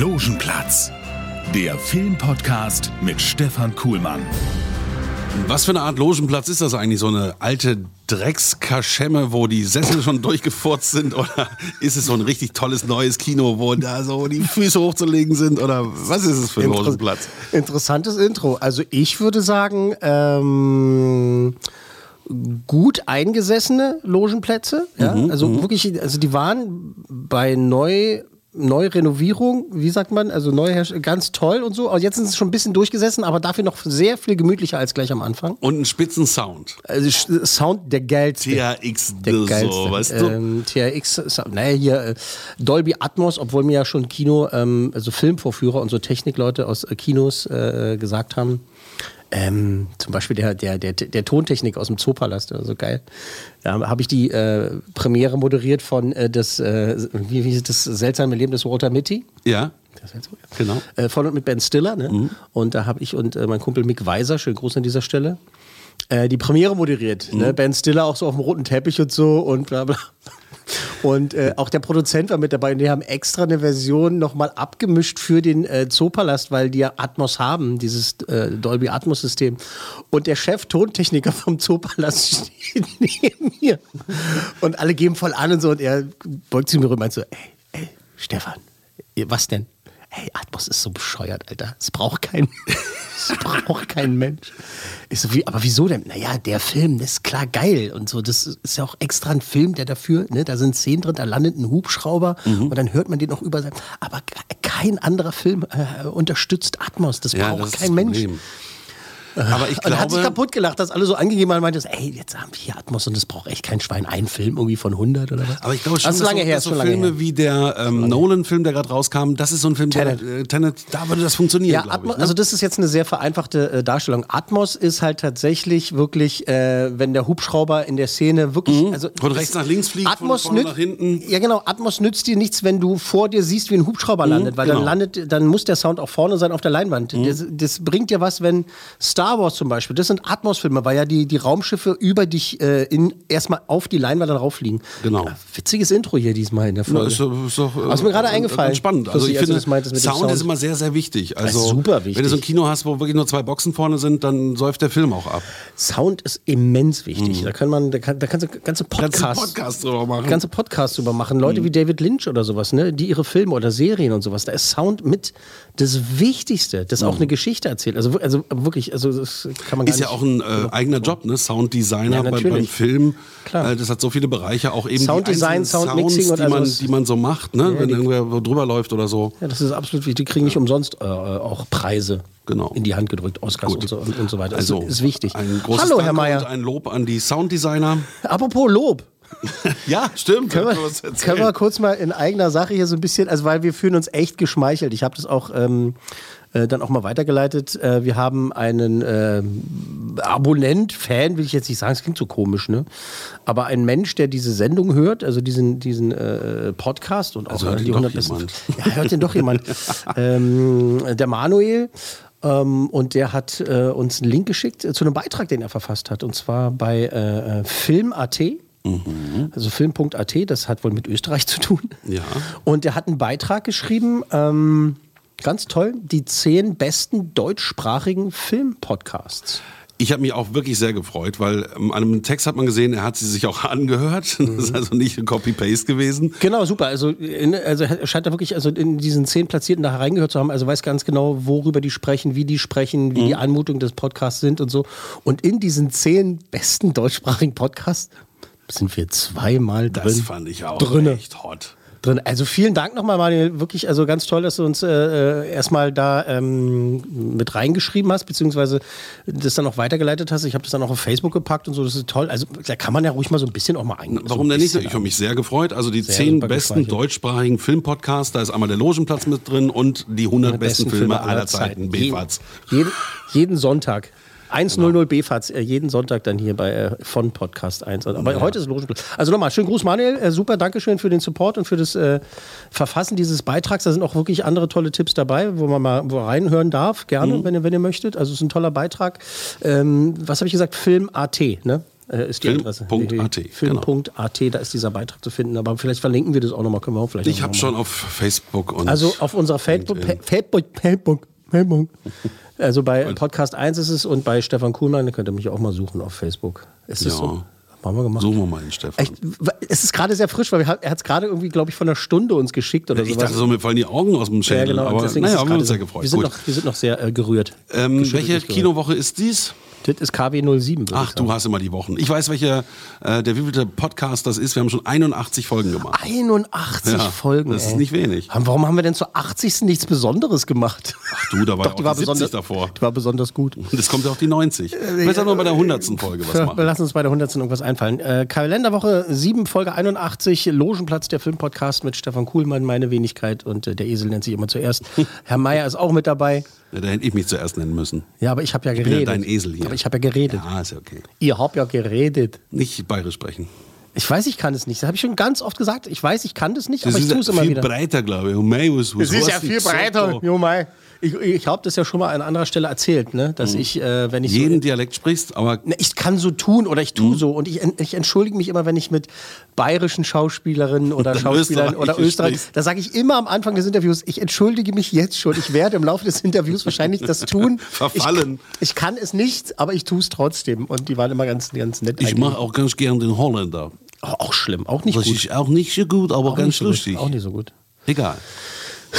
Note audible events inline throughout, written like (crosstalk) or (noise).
Logenplatz, der Filmpodcast mit Stefan Kuhlmann. Was für eine Art Logenplatz ist das eigentlich? So eine alte Dreckskaschemme, wo die Sessel schon durchgefurzt sind? Oder ist es so ein richtig tolles neues Kino, wo da so die Füße hochzulegen sind? Oder was ist es für ein Inter Logenplatz? Interessantes Intro. Also ich würde sagen, ähm, gut eingesessene Logenplätze. Ja? Mhm, also wirklich, also die waren bei neu Neurenovierung, wie sagt man, also neu ganz toll und so. Also jetzt sind sie schon ein bisschen durchgesessen, aber dafür noch sehr viel gemütlicher als gleich am Anfang. Und einen spitzen Sound. Also Sound der geilste. THX, Der so, geilste. weißt du? Ähm, THX, naja, hier äh, Dolby Atmos, obwohl mir ja schon Kino, ähm, also Filmvorführer und so Technikleute aus äh, Kinos äh, gesagt haben, ähm, zum Beispiel der, der, der, der Tontechnik aus dem Zoopalast, also geil. Da habe ich die äh, Premiere moderiert von äh, das, äh, wie, wie das seltsame Leben des Walter Mitty. Ja, Das heißt so, ja. genau. Äh, von und mit Ben Stiller. Ne? Und da habe ich und äh, mein Kumpel Mick Weiser, schönen Gruß an dieser Stelle, äh, die Premiere moderiert. Ne? Ben Stiller auch so auf dem roten Teppich und so und bla bla. Und äh, auch der Produzent war mit dabei und die haben extra eine Version nochmal abgemischt für den äh, Zoopalast, weil die ja Atmos haben, dieses äh, Dolby Atmos System. Und der Chef Tontechniker vom Zoopalast (laughs) steht neben mir. Und alle geben voll an und so. Und er beugt sich mir rüber und meint so, ey, ey, Stefan, was denn? Hey, Atmos ist so bescheuert, Alter. Es braucht kein, (laughs) es braucht kein Mensch. Ich so, wie, aber wieso denn? Naja, der Film, das ist klar geil und so. Das ist ja auch extra ein Film, der dafür, ne, da sind Szenen drin, da landet ein Hubschrauber Mhm. und dann hört man den auch über sein. Aber ke- kein anderer Film äh, unterstützt Atmos. Das Ja, braucht das kein Mensch. Problem. Aber ich Und hat sich glaube, kaputt gelacht, dass alle so angegeben haben meinte, ey, jetzt haben wir hier Atmos und das braucht echt kein Schwein. Ein Film irgendwie von 100 oder was? aber ich glaube schon, das ist lange so, her, dass so lange Filme her. wie der ähm, Nolan-Film, der gerade rauskam, das ist so ein Film, Tenet. der äh, Tenet, da würde das funktionieren, Ja, glaube Atmos, ich. Ne? also das ist jetzt eine sehr vereinfachte äh, Darstellung. Atmos ist halt tatsächlich wirklich, äh, wenn der Hubschrauber in der Szene wirklich, also Von rechts nach links fliegt, von Atmos vorne nützt- nach hinten. Ja genau, Atmos nützt dir nichts, wenn du vor dir siehst, wie ein Hubschrauber landet, weil genau. dann landet, dann muss der Sound auch vorne sein auf der Leinwand. Mhm. Das, das bringt dir was, wenn Star Wars zum Beispiel, das sind Atmos-Filme, weil ja die, die Raumschiffe über dich äh, in, erstmal auf die Leinwand dann rauffliegen. Genau. Ja, witziges Intro hier diesmal in der Ja, Folge. ist, doch- ist doch, äh, Aber ist mir gerade eingefallen. Spannend. Also ich als du finde, dem Sound, ist Sound. immer sehr, sehr wichtig. Also super wichtig. Wenn du so ein Kino hast, wo wirklich nur zwei Boxen vorne sind, dann säuft der Film auch ab. Sound ist immens wichtig. Da kann man, da, kann, da kannst du ganze Podcasts, Mhm. Ganze Podcast drüber machen. Mhm. ganze Podcasts drüber machen. Leute wie David Lynch oder sowas, ne, die ihre Filme oder Serien und sowas. Da ist Sound mit das Wichtigste, das auch eine Geschichte erzählt. Also, also wirklich, also das kann man gar Mhm. Ist ja auch ein äh, eigener Job, ne? Sounddesigner Ja, bei, beim. Film. Klar. Äh, das hat so viele Bereiche, auch eben Sounddesign, Soundmixing Sounds, und die man, also die man so macht, ne? Wenn die- irgendwer drüber läuft oder so. ja, das ist absolut wichtig. Die kriegen nicht umsonst äh, auch Preise Genau. in die Hand gedrückt, Oscars und so, und, und so weiter. Also das ist wichtig. Ein großes Hallo, Danke Herr Mayer. ein Lob an die Sounddesigner. Apropos Lob. Ja, stimmt. Können wir, können wir kurz mal in eigener Sache hier so ein bisschen, also weil wir fühlen uns echt geschmeichelt. Ich habe das auch ähm, äh, dann auch mal weitergeleitet. Äh, wir haben einen ähm, Abonnent, Fan, will ich jetzt nicht sagen, es klingt so komisch, ne? Aber ein Mensch, der diese Sendung hört, also diesen, diesen äh, Podcast und auch Also hört äh, die doch 100 besten. (laughs) Ja, hört den doch jemand. (laughs) ähm, der Manuel. Ähm, und der hat äh, uns einen Link geschickt äh, zu einem Beitrag, den er verfasst hat. Und zwar bei äh, Film.at. Also Film.at, das hat wohl mit Österreich zu tun. Ja. Und er hat einen Beitrag geschrieben, ähm, ganz toll, die zehn besten deutschsprachigen Filmpodcasts. Ich habe mich auch wirklich sehr gefreut, weil ähm, an einem Text hat man gesehen, er hat sie sich auch (laughs) angehört. Das ist also nicht ein Copy-Paste gewesen. Genau, super. Also, in, also er scheint da wirklich also in diesen zehn Platzierten da reingehört zu haben. Also weiß ganz genau, worüber die sprechen, wie die sprechen, wie die Anmutung des Podcasts sind und so. Und in diesen zehn besten deutschsprachigen Podcasts sind wir zweimal drin. Das fand ich auch Drinne. echt hot. drin. Also vielen Dank nochmal, Manuel. Wirklich, also ganz toll, dass du uns äh, äh, erstmal da ähm, mit reingeschrieben hast, beziehungsweise das dann auch weitergeleitet hast. Ich habe das dann auch auf Facebook gepackt und so. Das ist toll. Also da kann man ja ruhig mal so ein bisschen auch mal eingehen. Warum so denn nicht? Ich habe mich sehr gefreut. Also die zehn besten deutschsprachigen Filmpodcasts, da ist einmal der Logenplatz mit drin und die 100 besten, Filme aller Zeiten, BFATS. Jeden, jeden Sonntag. 100 BFATS, äh, jeden Sonntag dann hier bei äh, von Podcast 1. Aber heute ist Logenplatz. Also nochmal, schönen Gruß, Manuel. Äh, super, Dankeschön für den Support und für das äh, Verfassen dieses Beitrags. Da sind auch wirklich andere tolle Tipps dabei, wo man mal reinhören darf, gerne, Mhm. wenn, ihr, wenn ihr möchtet. Also es ist ein toller Beitrag. Ähm, was habe ich gesagt? Film.at, ne? Äh, ist die Film.at, Adresse. genau. Film.at, da ist dieser Beitrag zu finden. Aber vielleicht verlinken wir das auch nochmal. Können wir auch vielleicht Ich habe schon auf Facebook und also auf unserer Facebook. Facebook, Facebook, Facebook. Also bei Podcast 1 ist es und bei Stefan Kuhlmann, da könnt ihr mich auch mal suchen auf Facebook. Ist das Ja. so? Haben wir gemacht. Suchen wir mal den Stefan. Echt, es ist gerade sehr frisch, weil wir, er hat es gerade irgendwie, glaube ich, von einer Stunde uns geschickt oder ich sowas. dachte so, mir fallen die Augen aus dem ja, Schädel. genau. und aber deswegen naja, ist es haben wir uns gerade sehr so- gefreut. Wir sind, noch, wir sind noch sehr äh, gerührt. Ähm, welche. Kinowoche ist dies? Das ist KW 07. würde Ach, ich sagen. du hast immer die Wochen. Ich weiß, welcher, äh, der wievielte Podcast das ist. Wir haben schon 81 Folgen gemacht. 81 Ja, Folgen. das ist ey. nicht wenig. Warum haben wir denn zur 80. nichts Besonderes gemacht? Ach du, da war (laughs) Doch, die auch war, die 70 besonders, davor. die war besonders gut. (laughs) Und es kommt ja auch die 90. Ich will nur bei der 100. Folge was machen. Lass uns bei der 100. irgendwas einfallen. Äh, Kalenderwoche 7, Folge 81, Logenplatz, der Filmpodcast mit Stefan Kuhlmann, meine Wenigkeit und äh, der Esel nennt sich immer zuerst. (laughs) Herr Meier ist auch mit dabei. Ja, da hätte ich mich zuerst nennen müssen. Ja, aber ich habe ja bin geredet. ja dein Esel hier. Aber ich habe ja geredet. Ja, ist ja okay. Ihr habt ja geredet. Nicht bayerisch sprechen. Ich weiß, ich kann es nicht. Das habe ich schon ganz oft gesagt. Ich weiß, ich kann das nicht, Das aber ich ist tue es immer viel wieder. breiter, glaube ich. Und mei, was, was Es ist ja viel breiter. du? Jo, mei. Ich, ich habe das ja schon mal an anderer Stelle erzählt, ne? dass ich, äh, wenn ich so Jeden Dialekt sprichst, aber Ne, Ich kann so tun oder ich Mhm. tue so und ich, ich entschuldige mich immer, wenn ich mit bayerischen Schauspielerinnen (laughs) oder Schauspielern oder (laughs) Österreich, da sage ich immer am Anfang des Interviews, ich entschuldige mich jetzt schon. Ich werde im Laufe des Interviews wahrscheinlich das tun. (laughs) Verfallen. Ich, ich kann es nicht, aber ich tue es trotzdem und die waren immer ganz, ganz nett. ich mache auch ganz gern den Holländer. Auch schlimm, auch nicht Das gut. auch nicht so gut, aber auch ganz so lustig. Gut. Auch nicht so gut. Egal. (laughs)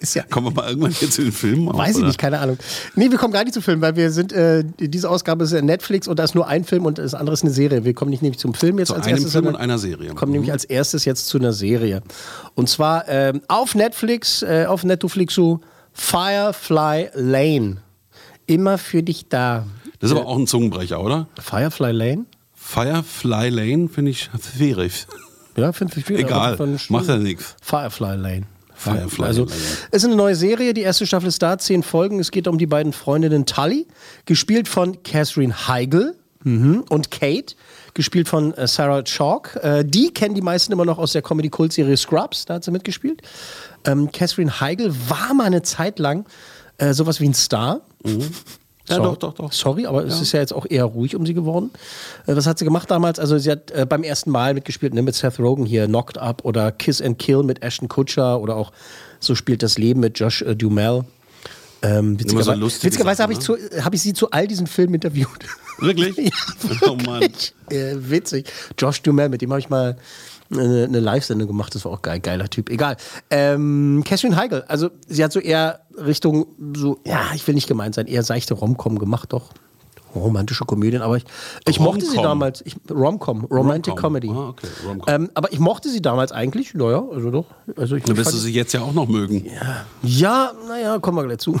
Ist ja, Kommen wir mal irgendwann jetzt in den Film auf, Weiß ich oder? nicht, keine Ahnung. Nee, wir kommen gar nicht zu Filmen, weil wir sind, äh, diese Ausgabe ist ja Netflix und da ist nur ein Film und das andere ist eine Serie. Wir kommen nicht nämlich zum Film jetzt Zu als einem erstes. Film und einer Serie. kommen nämlich als erstes jetzt zu einer Serie. Und zwar ähm, auf Netflix, äh, auf Netflixu, Firefly Lane. Immer für dich da. Das ist aber auch ein Zungenbrecher, oder? Firefly Lane? Firefly Lane finde ich schwierig. Ja, finde ich viel. Egal, macht ja nichts. Firefly Lane. Firefly also, Lane. Es ist eine neue Serie, die erste Staffel ist da, zehn Folgen. Es geht um die beiden Freundinnen Tully, gespielt von Catherine Heigl mhm. und Kate, gespielt von äh, Sarah Chalk. Äh, die kennen die meisten immer noch aus der Comedy-Kult-Serie Scrubs, da hat sie mitgespielt. Ähm, Catherine Heigl war mal eine Zeit lang äh, sowas wie ein Star. Ja, Sorry. doch, doch, doch. Sorry, aber es ist ja jetzt auch eher ruhig um sie geworden. Äh, was hat sie gemacht damals? Also sie hat äh, beim ersten Mal mitgespielt, ne, mit Seth Rogen hier, Knocked Up oder Kiss and Kill mit Ashton Kutcher oder auch So spielt das Leben mit Josh äh, Duhamel. Ähm, so witzigerweise lustige witzigerweise habe ich, Sachen, zu- hab ich sie zu all diesen Filmen interviewt. Wirklich? (laughs) ja, Oh Mann. wirklich. Äh, witzig. Josh Duhamel, mit dem habe ich mal eine, eine Live-Sendung gemacht, das war auch geil, geiler Typ. Egal. Ähm, Catherine Heigl, also sie hat so eher Richtung, so, ja, ich will nicht gemeint sein, eher seichte Romcom gemacht, doch. Romantische Komödien, aber ich, ich mochte sie damals. Ich, Romcom, Romantic Romcom. Comedy. Ah, okay, Romcom. Ähm, aber ich mochte sie damals eigentlich, naja, also doch. Also ich Dann wirst du sie jetzt ja auch noch mögen. ja, naja, kommen wir gleich zu. (laughs) (laughs)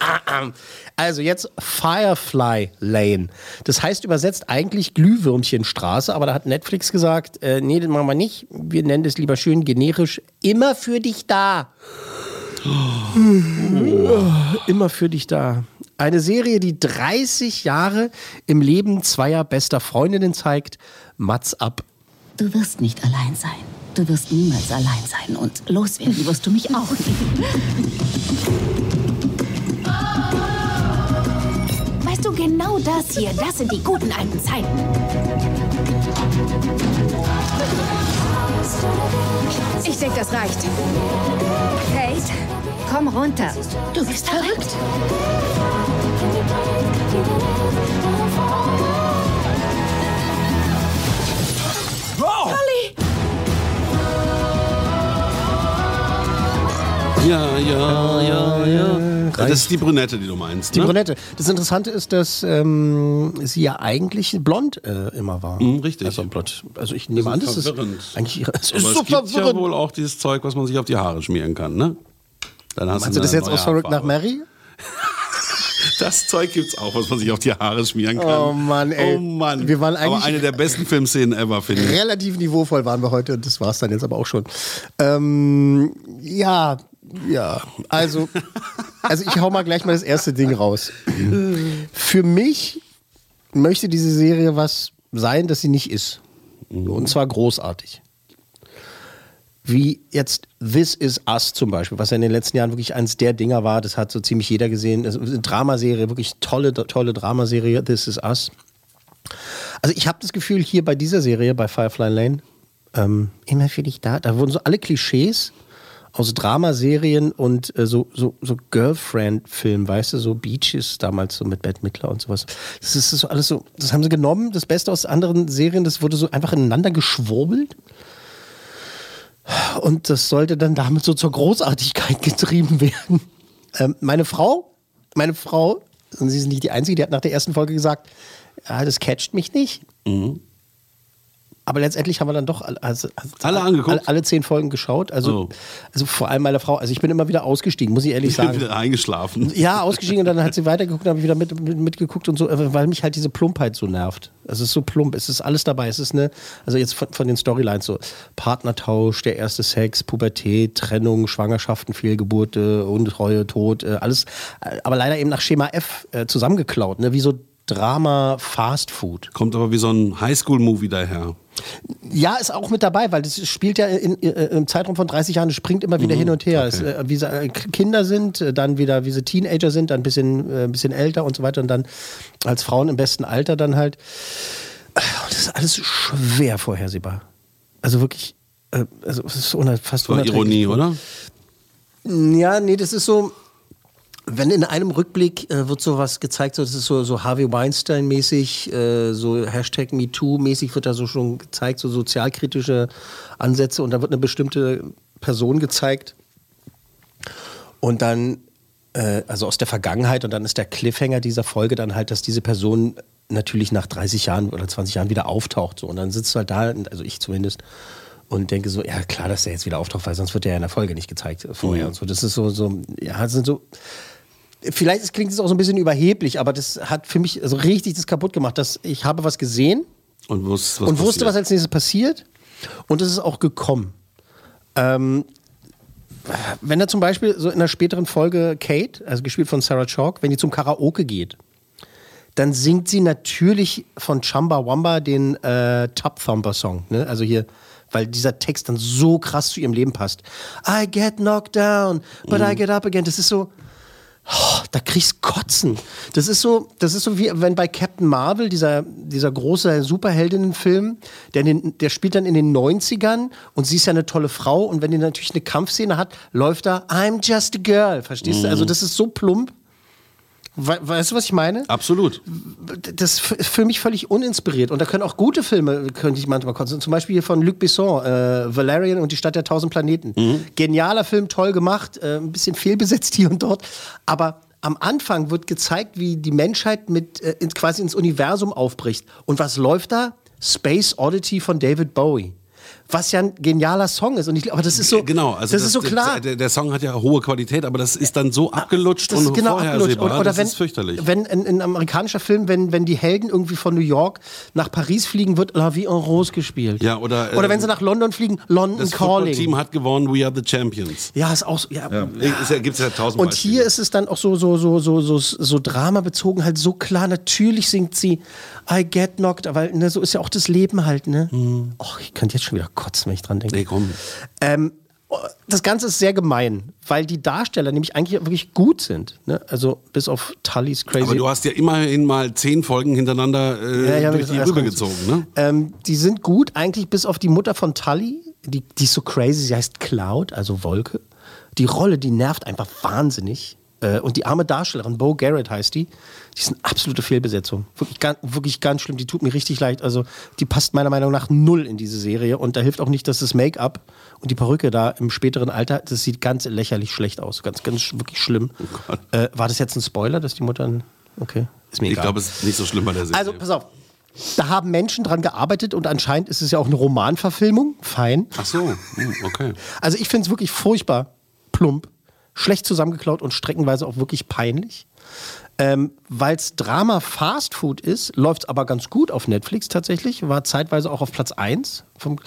Ah, ah. also jetzt Firefly Lane. Das heißt übersetzt eigentlich Glühwürmchenstraße, aber da hat Netflix gesagt, äh, nee, das machen wir nicht. Wir nennen das lieber schön generisch immer für dich da. Immer für dich da. Eine Serie, die 30 Jahre im Leben zweier bester Freundinnen zeigt. Mats ab. Du wirst nicht allein sein. Du wirst niemals allein sein. Und loswerden wirst du mich auch Weißt du, genau das hier, das sind die guten alten Zeiten. Ich denke, das reicht. Kate, komm runter. Du bist verrückt. Ja, ja, ja, ja. Drei. Das ist die Brünette, die du meinst. die ne? Brünette. Das Interessante ist, dass ähm, sie ja eigentlich blond äh, immer war. Mhm, richtig. Also, blond. also ich nehme an, das ist eigentlich (laughs) ihre, es Aber ist es so gibt ja verwirrend. wohl auch dieses Zeug, was man sich auf die Haare schmieren kann, ne? Dann hast Meinst du das jetzt aus Verrückt nach. Mary? (laughs) Das Zeug gibt's auch, was man sich auf die Haare schmieren kann. Oh Mann, ey. Oh Mann. Wir waren Aber eigentlich- eine der besten Filmszenen ever, finde ich. Relativ niveauvoll waren wir heute und das war es dann jetzt aber auch schon. Ähm, ja, ja, also, also ich hau mal gleich mal das erste Ding raus. Für mich möchte diese Serie was sein, das sie nicht ist. Und zwar großartig. Wie jetzt This Is Us zum Beispiel, was ja in den letzten Jahren wirklich eins der Dinger war, das hat so ziemlich jeder gesehen. Das ist eine Dramaserie, wirklich tolle, tolle Dramaserie, This Is Us. Also ich habe das Gefühl, hier bei dieser Serie, bei Firefly Lane, ähm, immer für dich da, da wurden so alle Klischees aus Dramaserien und äh, so, so, so Girlfriend-Filmen, weißt du, so Beaches damals so mit Bette Midler und sowas. Das ist so alles so, das haben sie genommen, das Beste aus anderen Serien, das wurde so einfach ineinander geschwurbelt. Und das sollte dann damit so zur Großartigkeit getrieben werden. Ähm, meine Frau, meine Frau, und sie ist nicht die Einzige, die hat nach der ersten Folge gesagt, ja, das catcht mich nicht. Aber letztendlich haben wir dann doch alle, also, also Alle angeguckt? Alle, alle zehn Folgen geschaut. Also, Oh. also vor allem meine Frau. Also ich bin immer wieder ausgestiegen, muss ich ehrlich (laughs) Ich bin sagen. wieder eingeschlafen. Ja, ausgestiegen und dann hat sie weitergeguckt und habe ich wieder mit, mit, mitgeguckt und so, äh, weil mich halt diese Plumpheit so nervt. Also es ist so plump, es ist alles dabei. Es ist eine, also jetzt von, von den Storylines so Partnertausch, der erste Sex, Pubertät, Trennung, Schwangerschaften, Fehlgeburte, Untreue, Tod, äh, alles, äh, aber leider eben nach Schema F zusammengeklaut, ne? wie so Drama, Fast Food. Kommt aber wie so ein Highschool-Movie daher. Ja, ist auch mit dabei, weil das spielt ja in, äh, im Zeitraum von 30 Jahren, es springt immer wieder hin und her. Es, äh, wie sie äh, Kinder sind, äh, dann wieder, wie sie Teenager sind, dann ein bisschen, äh, bisschen älter und so weiter und dann als Frauen im besten Alter dann halt. Äh, Das ist alles schwer vorhersehbar. Also wirklich, äh, also es ist fast Das war. Ironie, oder? Ja, nee, das ist so. Wenn in einem Rückblick äh, wird sowas gezeigt, so, das ist so, so Harvey Weinstein-mäßig, äh, so Hashtag MeToo-mäßig wird da so schon gezeigt, so sozialkritische Ansätze und da wird eine bestimmte Person gezeigt und dann, äh, also aus der Vergangenheit und dann ist der Cliffhanger dieser Folge dann halt, dass diese Person natürlich nach 30 Jahren oder 20 Jahren wieder auftaucht so und dann sitzt du halt da, also ich zumindest, und denke so, ja klar, dass der jetzt wieder auftaucht, weil sonst wird der ja in der Folge nicht gezeigt äh, vorher und so. Das ist so, so, ja, das sind so. Vielleicht klingt es auch so ein bisschen überheblich, aber das hat für mich so richtig das kaputt gemacht, dass ich habe was gesehen Und, wus, was und wusste, was als nächstes passiert und es ist auch gekommen. Ähm, wenn er zum Beispiel so in einer späteren Folge Kate, also gespielt von Sarah Chalk, wenn die zum Karaoke geht, dann singt sie natürlich von Chamba Wamba den äh, Tub Thumper Song. Ne? Also hier, weil dieser Text dann so krass zu ihrem Leben passt. I get knocked down, but I get up again. Das ist so, oh, da kriegst Kotzen. Das ist so, das ist so wie wenn bei Captain Marvel, dieser, dieser große Superheldinnenfilm, der, den, der spielt dann in den 90ern und sie ist ja eine tolle Frau und wenn die natürlich eine Kampfszene hat, läuft da I'm just a girl. Verstehst du? Also das ist so plump. We weißt du, was ich meine? Absolut. das ist für mich völlig uninspiriert. Und da können auch gute Filme, könnte ich manchmal kotzen. Zum Beispiel hier von Luc Besson, äh, Valerian und die Stadt der tausend Planeten. Genialer Film, toll gemacht, äh, ein bisschen fehlbesetzt hier und dort. Aber am Anfang wird gezeigt, wie die Menschheit mit äh, quasi ins Universum aufbricht. Und was läuft da? Space Oddity von David Bowie. Was ja ein genialer Song ist. Und ich, aber das ist so, Genau, also das, ist so klar. Der, der Song hat ja hohe Qualität, aber das ist dann so abgelutscht Das und ist genau vorhersehbar. abgelutscht. Oder, das wenn, ist fürchterlich. wenn ein, ein amerikanischer Film, wenn, wenn die Helden irgendwie von New York nach Paris fliegen, wird La Vie en Rose gespielt. Ja, oder, oder wenn ähm, sie nach London fliegen, London das Calling. Team hat gewonnen, We Are the Champions. Ja, ist auch so. Ja. Es ja, gibt ja tausend Und Beispiele. hier ist es dann auch so, so, so, so, so, so Drama bezogen, halt so klar. Natürlich singt sie I get knocked, weil ne, so ist ja auch das Leben halt, ne? Mhm. Och, ich könnte jetzt schon wieder kotzen, wenn ich dran denke. Nee, komm. Ähm, das Ganze ist sehr gemein, weil die Darsteller nämlich eigentlich wirklich gut sind. Ne? Also bis auf Tullys Crazy. Aber du hast ja immerhin mal zehn Folgen hintereinander äh, Ja, durch die rübergezogen, ne? Ähm, die sind gut, eigentlich bis auf die Mutter von Tully. Die, die ist so crazy, sie heißt Cloud, also Wolke. Die Rolle, die nervt einfach wahnsinnig. Äh, und die arme Darstellerin, Bo Garrett heißt die, die ist eine absolute Fehlbesetzung. Wirklich, ganz, wirklich ganz schlimm. Die tut mir richtig leid. Also, die passt meiner Meinung nach null in diese Serie. Und da hilft auch nicht, dass das Make-up und die Perücke da im späteren Alter, das sieht ganz lächerlich schlecht aus. Ganz, ganz wirklich schlimm. äh, war das jetzt ein Spoiler, dass die Mutter. ein- Okay, ist mir Ich egal. glaube, es ist nicht so schlimm bei der Serie. Also, pass auf. Da haben Menschen dran gearbeitet und anscheinend ist es ja auch eine Romanverfilmung. Fein. Ach so, hm, okay. Also ich finde es wirklich furchtbar plump, schlecht zusammengeklaut und streckenweise auch wirklich peinlich. Ähm, Weil es Drama Fast Food ist, läuft es aber ganz gut auf Netflix tatsächlich. War zeitweise auch auf Platz 1. Vom,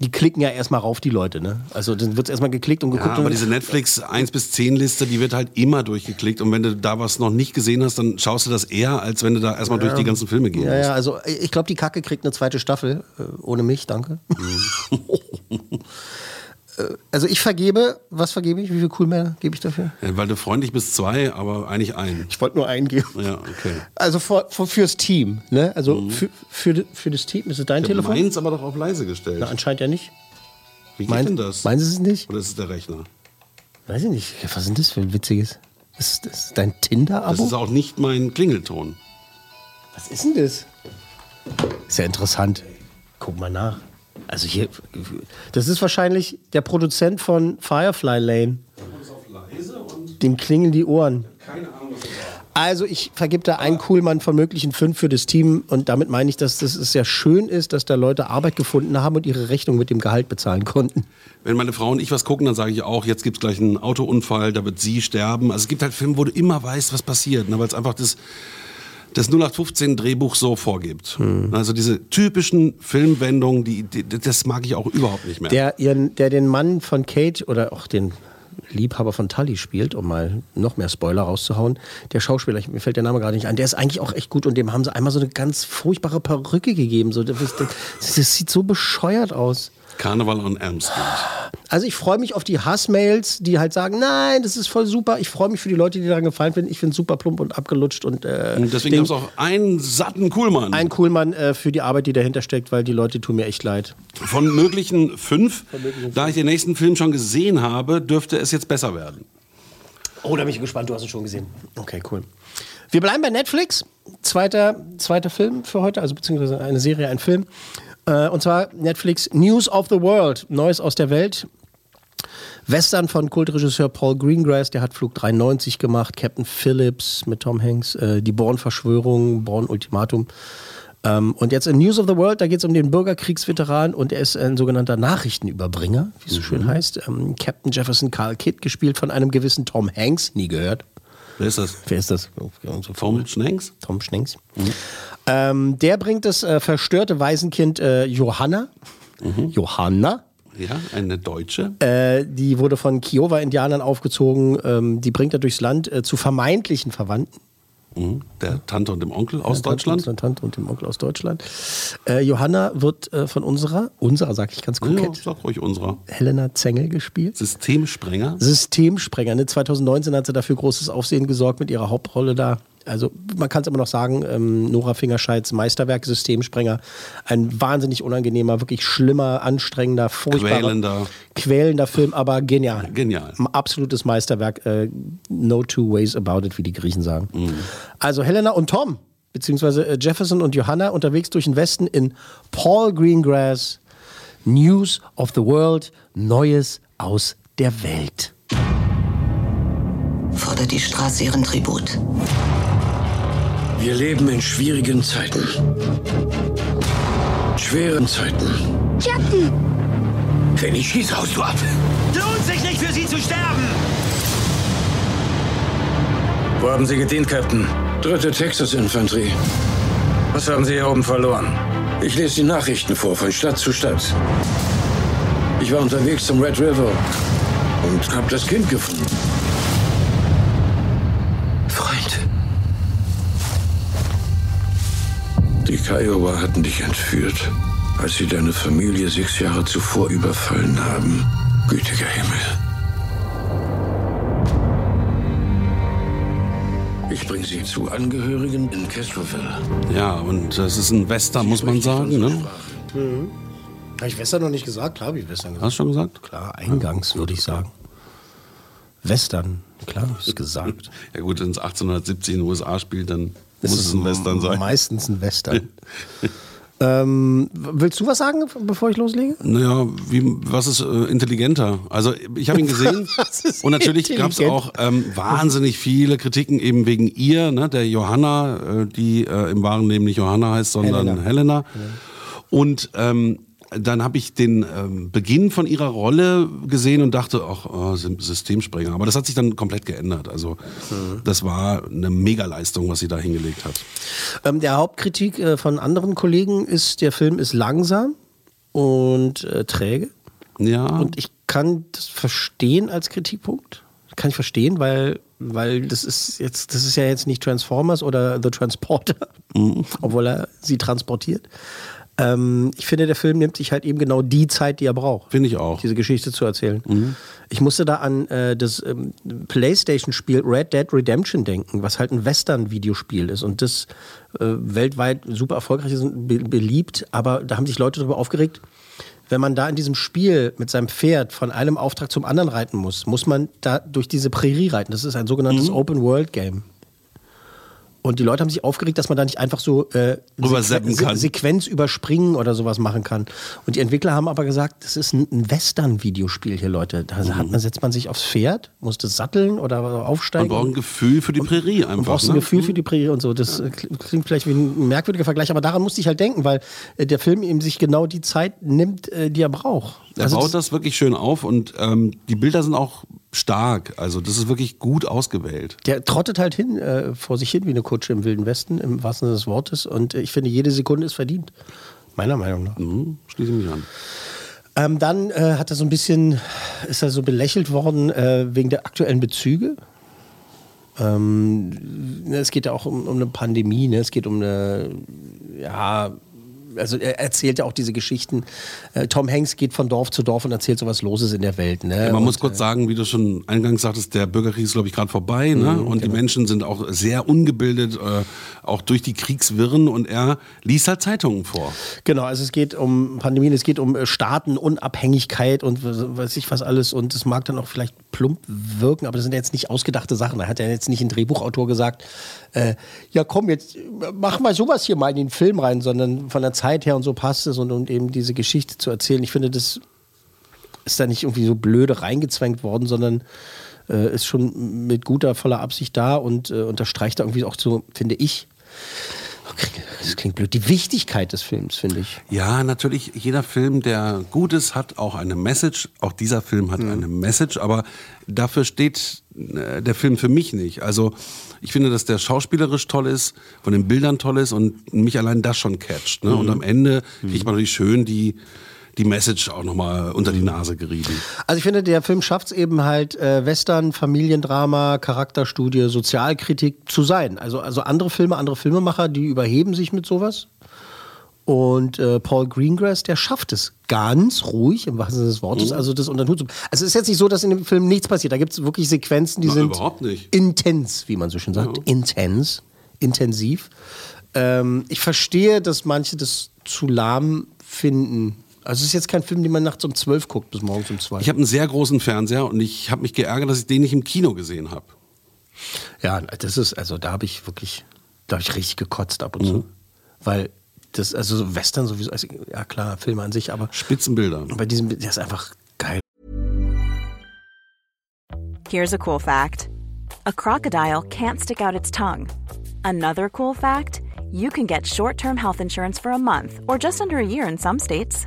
die klicken ja erstmal rauf, die Leute. Ne? Also dann wird es erstmal geklickt und Ja, geguckt. aber und diese Netflix 1 bis 10 Liste, die wird halt immer durchgeklickt. Und wenn du da was noch nicht gesehen hast, dann schaust du das eher, als wenn du da erstmal durch die ganzen Filme gehen ja, musst. ja, also ich glaube, die Kacke kriegt eine zweite Staffel. Äh, ohne mich, danke. Äh, (laughs) (laughs) also ich vergebe, was vergebe ich? Wie viel Coolmänner gebe ich dafür? Ja, Weil du freundlich bist, zwei, aber eigentlich ein. Ich wollte nur einen geben. Ja, okay. Also für, für, fürs Team, ne? Also für, für, für das Team. Ist es dein Ich Telefon? meins aber doch auf leise gestellt. Na, anscheinend ja nicht. Wie geht Mein, denn das? Meinen Sie es nicht? Oder ist es der Rechner? Weiß ich nicht. Was ist denn das für ein witziges? Ist das dein Das Tinder-Abo? ist auch nicht mein Klingelton. Was ist denn das? Ist ja interessant. Guck mal nach. Also hier, das ist wahrscheinlich der Produzent von Firefly Lane. Dem klingeln die Ohren. Also ich vergib da einen Coolmann von möglichen fünf für das Team und damit meine ich, dass das es sehr schön ist, dass da Leute Arbeit gefunden haben und ihre Rechnung mit dem Gehalt bezahlen konnten. Wenn meine Frau und ich was gucken, dann sage ich auch, jetzt gibt es gleich einen Autounfall, da wird sie sterben. Also es gibt halt Filme, wo du immer weißt, was passiert, ne? weil es einfach das, das 0815 Drehbuch so vorgibt. Hm. Also diese typischen Filmwendungen, die, die, das mag ich auch überhaupt nicht mehr. Der, ihren, der den Mann von Kate oder auch den Liebhaber von Tully spielt, um mal noch mehr Spoiler rauszuhauen. Der Schauspieler, mir fällt der Name gerade nicht ein, der ist eigentlich auch echt gut und dem haben sie einmal so eine ganz furchtbare Perücke gegeben. So, das, das, das sieht so bescheuert aus. Karneval on Elm Street. Also ich freue mich auf die Hassmails, die halt sagen, nein, das ist voll super. Ich freue mich für die Leute, die daran gefallen finden. Ich finde es super plump und abgelutscht und, äh, Und deswegen gab es auch einen satten Coolmann. ein Coolmann äh, für die Arbeit, die dahinter steckt, weil die Leute tun mir echt leid. Von möglichen fünf, da ich den nächsten Film schon gesehen habe, dürfte es jetzt besser werden. Oh, da bin ich gespannt, du hast ihn schon gesehen. Okay, cool. Wir bleiben bei Netflix. Zweiter, zweiter Film für heute, also beziehungsweise eine Serie, ein Film. Äh, und zwar Netflix News of the World, Neues aus der Welt. Western von Kultregisseur Paul Greengrass, der hat Flug 93 gemacht, Captain Phillips mit Tom Hanks, äh, die Born-Verschwörung, Born-Ultimatum. Ähm, und jetzt in News of the World, da geht es um den Bürgerkriegsveteran und er ist ein sogenannter Nachrichtenüberbringer, wie es so schön heißt. Ähm, Captain Jefferson Carl Kidd, gespielt von einem gewissen Tom Hanks, nie gehört. Wer ist das? Wer ist das? Tom Schnenks? Tom Schnenks. Ähm, der bringt das äh, verstörte Waisenkind äh, Johanna. Johanna. Ja, eine Deutsche. Äh, die wurde von Kiowa-Indianern aufgezogen. Ähm, die bringt er durchs Land äh, zu vermeintlichen Verwandten. Mhm. Der Tante und dem Onkel aus Deutschland. Tante, Tante und dem Onkel aus Deutschland. Äh, Johanna wird äh, von unserer, unserer sag ich ganz Ja, kokett, sag ruhig unserer. Helena Zengel gespielt. Systemsprenger. Systemsprenger. Ne? 2019 hat sie dafür großes Aufsehen gesorgt mit ihrer Hauptrolle da. Also man kann es immer noch sagen, ähm, Nora Fingerscheids Meisterwerk Systemsprenger. Ein wahnsinnig unangenehmer, wirklich schlimmer, anstrengender, furchtbarer, Quälender. quälender Film, aber genial. Genial. Ein absolutes Meisterwerk. Äh, no two ways about it, wie die Griechen sagen. Mhm. Also Helena und Tom, beziehungsweise äh, Jefferson und Johanna unterwegs durch den Westen in Paul Greengrass News of the World, Neues aus der Welt. Fordert die Straße ihren Tribut. Wir leben in schwierigen Zeiten. Schweren Zeiten. Captain! Wenn ich schieße, haust du ab. Lohnt sich nicht für Sie zu sterben! Wo haben Sie gedient, Captain? Dritte Texas-Infanterie. Was haben Sie hier oben verloren? Ich lese die Nachrichten vor, von Stadt zu Stadt. Ich war unterwegs zum Red River und habe das Kind gefunden. Die Kiowa hatten dich entführt, als sie deine Familie sechs Jahre zuvor überfallen haben. Gütiger Himmel. Ich bringe sie zu Angehörigen in Castroville. Ja, und das ist ein Western, muss man sagen. Ne? Habe ich Western noch nicht gesagt? Klar habe ich Western gesagt. Hast du schon gesagt? Klar, eingangs würde ich sagen. Western. Klar, ich gesagt. (laughs) Ja gut, wenn es 1870 in den USA spielt, dann Das muss es ein Western sein. Meistens ein Western. (laughs) ähm, willst du was sagen, bevor ich loslege? Naja, wie, was ist äh, intelligenter? Also ich habe ihn gesehen (laughs) und natürlich gab es auch ähm, wahnsinnig viele Kritiken eben wegen ihr, ne, der Johanna, äh, die äh, im wahren Leben nicht Johanna heißt, sondern Helena. Helena. Und ähm, dann habe ich den ähm, Beginn von ihrer Rolle gesehen und dachte, ach, oh, Sy- Systemsprenger. Aber das hat sich dann komplett geändert. Also das war eine Megaleistung, was sie da hingelegt hat. Ähm, der Hauptkritik äh, von anderen Kollegen ist, der Film ist langsam und äh, träge. Ja. Und ich kann das verstehen als Kritikpunkt. Kann ich verstehen, weil, weil das ist jetzt, das ist ja jetzt nicht Transformers oder The Transporter, obwohl er sie transportiert. Ähm, ich finde, der Film nimmt sich halt eben genau die Zeit, die er braucht. Finde ich auch. Diese Geschichte zu erzählen. Ich musste da an äh, das ähm, PlayStation-Spiel Red Dead Redemption denken, was halt ein Western-Videospiel ist und das äh, weltweit super erfolgreich ist und be beliebt, aber da haben sich Leute darüber aufgeregt, wenn man da in diesem Spiel mit seinem Pferd von einem Auftrag zum anderen reiten muss, muss man da durch diese Prärie reiten. Das ist ein sogenanntes Open-World-Game. Und die Leute haben sich aufgeregt, dass man da nicht einfach so äh, Rüberseppen Se- kann. Sequenz überspringen oder sowas machen kann. Und die Entwickler haben aber gesagt, das ist ein, ein Western-Videospiel hier, Leute. Da Mhm. man, setzt man sich aufs Pferd, muss das satteln oder Man aufsteigen. braucht ein Gefühl für die Prärie Man einfach. braucht ein ne? Gefühl für die Prärie und so. Das äh, kl- klingt vielleicht wie ein merkwürdiger Vergleich, aber daran musste ich halt denken, weil äh, der Film eben sich genau die Zeit nimmt, äh, die er braucht. Er Also baut das- das wirklich schön auf und ähm, die Bilder sind auch stark. Also das ist wirklich gut ausgewählt. Der trottet halt hin, äh, vor sich hin wie eine Kutsche im Wilden Westen, im wahrsten Sinne des Wortes. Und äh, ich finde, jede Sekunde ist verdient. Meiner Meinung nach. Mhm, schließe mich an. Ähm, dann äh, hat er so ein bisschen, ist er so belächelt worden äh, wegen der aktuellen Bezüge. Ähm, es geht ja auch um, um eine Pandemie, ne? es geht um eine, ja, also er erzählt ja auch diese Geschichten. Äh, Tom Hanks geht von Dorf zu Dorf und erzählt so, was los ist in der Welt. Ne? Ja, man und, muss kurz sagen, wie du schon eingangs sagtest, der Bürgerkrieg ist, glaube ich, gerade vorbei. Ne? Mhm, und die genau. Menschen sind auch sehr ungebildet, äh, auch durch die Kriegswirren. Und er liest halt Zeitungen vor. Genau, also es geht um Pandemien, es geht um äh, Staatenunabhängigkeit und was- weiß ich was alles. Und es mag dann auch vielleicht plump wirken, aber das sind ja jetzt nicht ausgedachte Sachen. Da hat ja jetzt nicht ein Drehbuchautor gesagt, äh, ja komm, jetzt mach mal sowas hier mal in den Film rein, sondern von der Zeit her und so passt es und, und eben diese Geschichte zu erzählen. Ich finde, das ist da nicht irgendwie so blöde reingezwängt worden, sondern äh, ist schon mit guter, voller Absicht da und äh, unterstreicht da irgendwie auch so, finde ich, das klingt blöd, die Wichtigkeit des Films, finde ich. Ja, natürlich, jeder Film, der gut ist, hat auch eine Message. Auch dieser Film hat eine Message, aber dafür steht äh, der Film für mich nicht. Also ich finde, dass der schauspielerisch toll ist, von den Bildern toll ist und mich allein das schon catcht. Ne? Und am Ende kriegt man natürlich schön die, die Message auch nochmal unter die Nase gerieben. Also ich finde, der Film schafft es eben halt, äh, Western, Familiendrama, Charakterstudie, Sozialkritik zu sein. Also, also andere Filme, andere Filmemacher, die überheben sich mit sowas. Und äh, Paul Greengrass, der schafft es ganz ruhig, im wahrsten Sinne des Wortes, also das unter den Hut zu. Also es ist jetzt nicht so, dass in dem Film nichts passiert. Da gibt es wirklich Sequenzen, die Na, sind überhaupt nicht. intens, wie man so schön sagt. Intens, intensiv. Ähm, ich verstehe, dass manche das zu lahm finden. Also es ist jetzt kein Film, den man nachts um 12 guckt, bis morgens um 2. Ich habe einen sehr großen Fernseher und ich habe mich geärgert, dass ich den nicht im Kino gesehen habe. Ja, das ist, also da habe ich wirklich, da habe ich richtig gekotzt ab und zu. Weil das, also so Western sowieso, also, ja klar, Filme an sich, aber Spitzenbilder. bei diesem, der ist einfach geil. Here's a cool fact a crocodile can't stick out its tongue. Another cool fact you can get short term health insurance for a month or just under a year in some states.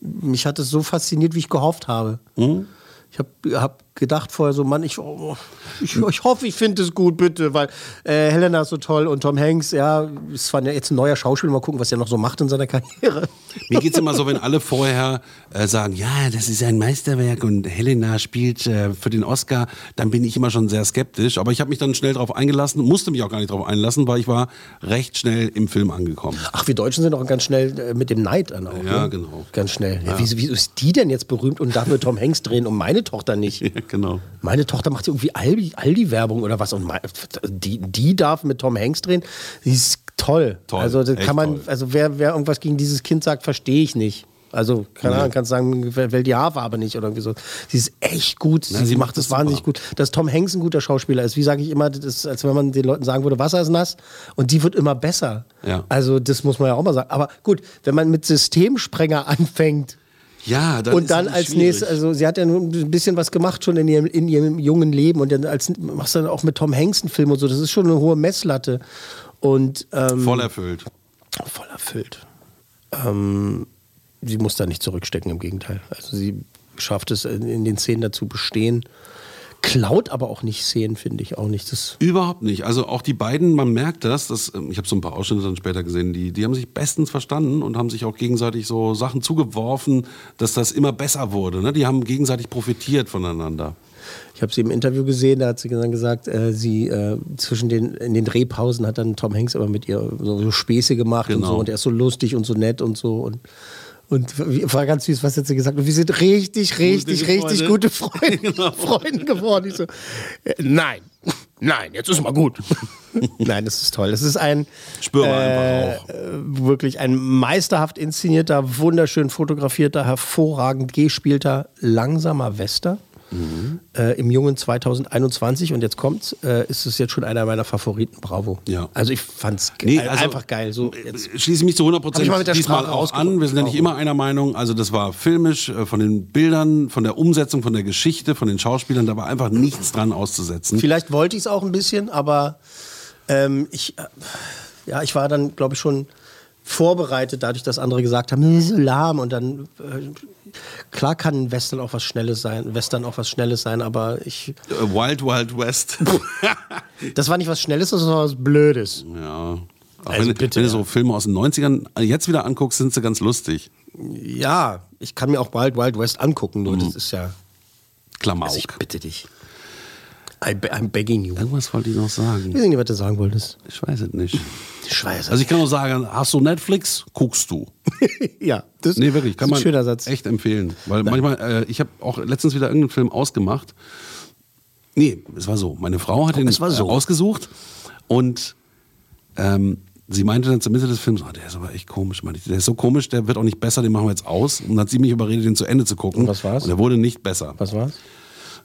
mich hat es so fasziniert, wie ich gehofft habe. Ich habe hab gedacht vorher so, Mann, ich, oh, ich, ich hoffe, ich finde es gut, bitte, weil äh, Helena ist so toll und Tom Hanks, ja, ist zwar jetzt ein neuer Schauspieler, mal gucken, was er noch so macht in seiner (laughs) Karriere. Mir geht's immer so, wenn alle vorher äh, sagen, ja, das ist ein Meisterwerk und Helena spielt äh, für den Oscar, dann bin ich immer schon sehr skeptisch. Aber ich habe mich dann schnell darauf eingelassen, musste mich auch gar nicht darauf einlassen, weil ich war recht schnell im Film angekommen. Ach, wir Deutschen sind auch ganz schnell äh, mit dem Neid an auch. Ja, ne? genau. Ganz schnell. Ja. Wieso, wieso ist die denn jetzt berühmt und darf nur Tom Hanks drehen und meine Tochter nicht? Genau. Meine Tochter macht irgendwie Aldi, Aldi-Werbung oder was und die, die darf mit Tom Hanks drehen. Die ist toll. Toll, Also kann man, toll. also wer, wer irgendwas gegen dieses Kind sagt, verstehe ich nicht. Also, keine. Ahnung, kannst sagen, wählt die Haarfarbe nicht oder irgendwie so. Sie ist echt gut. Na, sie, sie macht das wahnsinnig super. gut. Dass Tom Hanks ein guter Schauspieler ist, wie sage ich immer, das ist, als wenn man den Leuten sagen würde, Wasser ist nass und die wird immer besser. Ja. Also, das muss man ja auch mal sagen. Aber gut, wenn man mit Systemsprenger (laughs) anfängt, Ja, dann und dann als schwierig. nächstes, also sie hat ja ein bisschen was gemacht schon in ihrem, in ihrem jungen Leben und dann als machst du dann auch mit Tom Hanks einen Film und so, das ist schon eine hohe Messlatte. Und ähm, Voll erfüllt. voll erfüllt. Ähm, sie muss da nicht zurückstecken, im Gegenteil. Also sie schafft es in, in den Szenen dazu bestehen. Klaut aber auch nicht Szenen, finde ich auch nicht. Das Überhaupt nicht. Also auch die beiden, man merkt das, dass, ähm, ich habe so ein paar Ausschnitte dann später gesehen, die, die haben sich bestens verstanden und haben sich auch gegenseitig so Sachen zugeworfen, dass das immer besser wurde. Ne? Die haben gegenseitig profitiert voneinander. Ich habe sie im Interview gesehen, da hat sie dann gesagt, äh, sie äh, zwischen den in den Drehpausen hat dann Tom Hanks immer mit ihr so, so Späße gemacht und Genau. so und er ist so lustig und so nett und so und und war ganz süß, was hat sie gesagt? Und wir sind richtig, richtig, Gute richtig Freunde. gute (laughs) Freunde, Freunde geworden. Ich so, äh, nein, nein, jetzt ist mal gut. (laughs) nein, das ist toll. Das ist ein Spürbar äh, einfach auch. äh, wirklich ein meisterhaft inszenierter, wunderschön fotografierter, hervorragend gespielter, langsamer Western. Mhm. Äh, Im jungen 2021 und jetzt kommt's, äh, ist es jetzt schon einer meiner Favoriten. Bravo. Ja. Also ich fand's ge- Nee, äh, also, einfach geil. So jetzt. Schließe ich mich zu 100 Hab ich mal mit der diesmal auch an. Wir sind ja nicht immer einer Meinung. Also das war filmisch, äh, von den Bildern, von der Umsetzung, von der Geschichte, von den Schauspielern. Da war einfach nichts dran auszusetzen. Vielleicht wollte ich es auch ein bisschen, aber ähm, ich, äh, ja, ich war dann, glaube ich, schon vorbereitet, dadurch, dass andere gesagt haben, "Nee, so lahm und dann äh, klar kann ein Western auch was Schnelles sein, Western auch was Schnelles sein, aber ich, Äh, Wild Wild West. (laughs) das war nicht was Schnelles, das war was Blödes. ja. Also wenn, bitte, wenn du so Filme aus den 90ern jetzt wieder anguckst, sind sie ganz lustig. Ja, ich kann mir auch Wild Wild West angucken, nur Mhm. das ist ja, Klamauk. also ich bitte dich. I I'm begging you. Irgendwas wollte ich noch Ich sagen. weiß nicht, was du sagen wolltest. Ich weiß es nicht. Ich weiß Also ich kann nur sagen, hast du Netflix, guckst du. (laughs) ja, das, Nee, wirklich, kann ist ein schöner Satz. echt empfehlen. Weil manchmal, äh, ich habe auch letztens wieder irgendeinen Film ausgemacht. Nee, es war so. Meine Frau hat ihn es war so. äh, ausgesucht und ähm, sie meinte dann zur Mitte des Films, oh, der ist aber echt komisch. Ich, Der ist so komisch, der wird auch nicht besser, den machen wir jetzt aus. Und dann hat sie mich überredet, den zu Ende zu gucken. Und was war's? Und er wurde nicht besser. Was war's?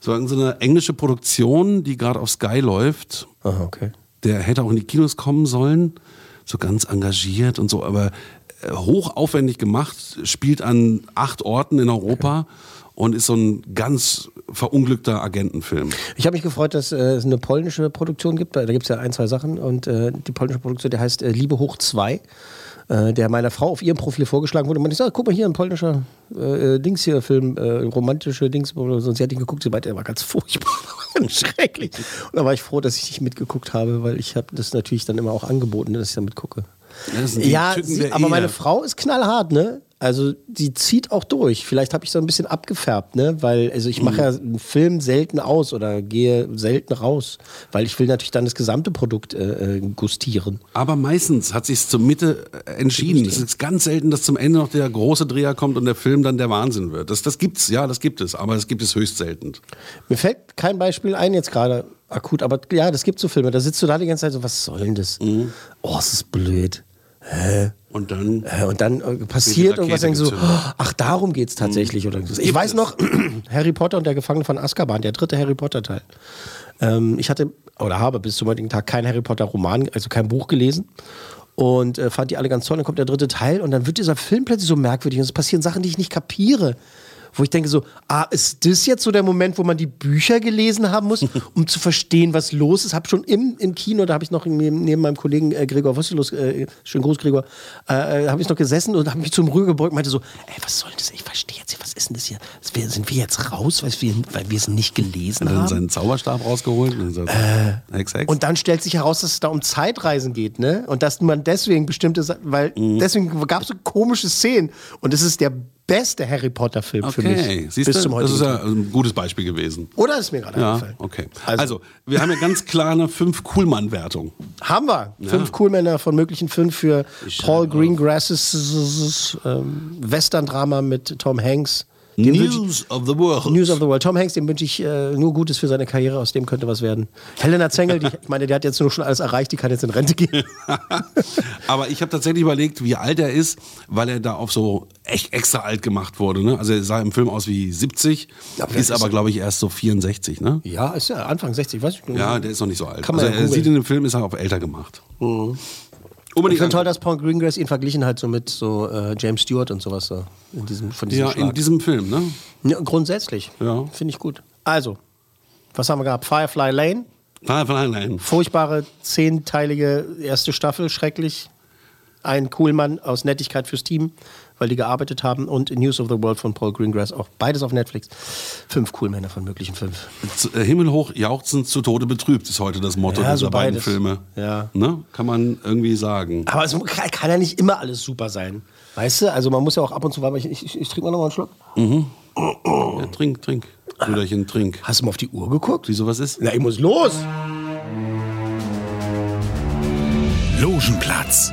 So eine englische Produktion, die gerade auf Sky läuft. Aha, okay. Der hätte auch in die Kinos kommen sollen, so ganz engagiert und so, aber äh, hochaufwendig gemacht, spielt an acht Orten in Europa und ist so ein ganz verunglückter Agentenfilm. Ich habe mich gefreut, dass äh, es eine polnische Produktion gibt. Da gibt es ja ein, zwei Sachen. Und äh, die polnische Produktion, der heißt äh, Liebe hoch 2. Äh, der meiner Frau auf ihrem Profil vorgeschlagen wurde. Und man ich sag, guck mal hier, ein polnischer äh, äh, Dings hier, Film, äh, romantische Dings. Sonst sie hat ihn geguckt, sie meinte, der war ganz furchtbar. (laughs) Schrecklich. Und da war ich froh, dass ich nicht mitgeguckt habe, weil ich habe das natürlich dann immer auch angeboten, dass ich damit gucke. Ja, sie, aber meine Frau ist knallhart, ne? Also die zieht auch durch. Vielleicht habe ich so ein bisschen abgefärbt, ne? Weil, also ich mache Mhm. ja einen Film selten aus oder gehe selten raus, weil ich will natürlich dann das gesamte Produkt äh, äh, gustieren. Aber meistens hat sich zur Mitte entschieden. Es ist ganz selten, dass zum Ende noch der große Dreher kommt und der Film dann der Wahnsinn wird. Das, das gibt's, ja, das gibt es, aber das gibt es höchst selten. Mir fällt kein Beispiel ein jetzt gerade akut, aber ja, das gibt so Filme. Da sitzt du da die ganze Zeit so, was soll denn das? Mhm. Oh, es ist blöd. Hä? Und dann Äh, Und dann äh, passiert irgendwas, denkst du, oh, ach, darum geht's tatsächlich. Oder so. Ich weiß noch, (clears throat) Harry Potter und der Gefangene von Azkaban, der dritte Harry Potter Teil. Ähm, ich hatte oder habe bis zum heutigen Tag kein Harry Potter Roman, also kein Buch gelesen. Und äh, fand die alle ganz toll. Dann kommt der dritte Teil und dann wird dieser Film plötzlich so merkwürdig und es passieren Sachen, die ich nicht kapiere. Wo ich denke so, ah, ist das jetzt so der Moment, wo man die Bücher gelesen haben muss, (laughs) um zu verstehen, was los ist? Hab schon im, im Kino, da habe ich noch neben, neben meinem Kollegen äh, Gregor Wosselos, äh, schönen Gruß Gregor, äh, habe ich noch gesessen und habe mich zum Rühr gebeugt und meinte so, ey, was soll das? Ich verstehe jetzt nicht, was ist denn das hier? Sind wir jetzt raus, weil wir, weil wir es nicht gelesen haben? seinen Zauberstab rausgeholt und gesagt, Hex, Hex. Und dann stellt sich heraus, dass es da um Zeitreisen geht, ne? Und dass man deswegen bestimmte, weil Mhm. deswegen gab es so komische Szenen. Und es ist der beste Harry Potter Film für okay, mich. siehst bis du, zum das heutigen ist ja ein gutes Beispiel gewesen. Oder ist mir gerade Ja, eingefallen. okay. Also- Also, wir haben ja ganz klar eine fünf Coolmann-Wertung. Haben wir. Fünf Coolmänner von möglichen fünf für Paul Greengrasses ähm, Western-Drama mit Tom Hanks. Dem wünsch ich- News of the World. News of the World. Tom Hanks, dem wünsche ich äh, nur Gutes für seine Karriere, aus dem könnte was werden. Helena Zengel, die, ich meine, der hat jetzt nur schon alles erreicht, die kann jetzt in Rente gehen. (laughs) Aber ich habe tatsächlich überlegt, wie alt er ist, weil er da auf so echt extra alt gemacht wurde. Ne? Also er sah im Film aus wie 70, Aber ist ist- aber, glaube ich, erst so 64. Ne? Ja, ist ja Anfang 60, weiß ich Ja, der ist noch nicht so alt. Kann man also ja er sieht in dem Film, ist er auch älter gemacht. Ich Unbedingt finde toll, dass Paul Greengrass ihn verglichen hat so mit so äh, James Stewart und sowas so in diesem von diesem Ja, Schlag. in diesem Film, ne? ja, grundsätzlich. Ja. Finde ich gut. Also, was haben wir gehabt? Firefly Lane, nein, nein. furchtbare zehnteilige erste Staffel, schrecklich. Ein Coolmann aus Nettigkeit fürs Team, weil die gearbeitet haben und News of the World von Paul Greengrass auch beides auf Netflix. Fünf Coolmänner von möglichen fünf. Äh, Himmelhoch jauchzend zu Tode betrübt ist heute das Motto Ja, dieser so beiden. Filme. Ja. Ne? Kann man irgendwie sagen. Aber es kann, ja nicht immer alles super sein. Weißt du? Also man muss ja auch ab und zu, mal, ich, ich, ich trinke mal noch mal einen Schluck. Ja, trink, trink. Brüderchen, trink. Hast du mal auf die Uhr geguckt? Wieso was ist? Na, ich muss los. Logenplatz,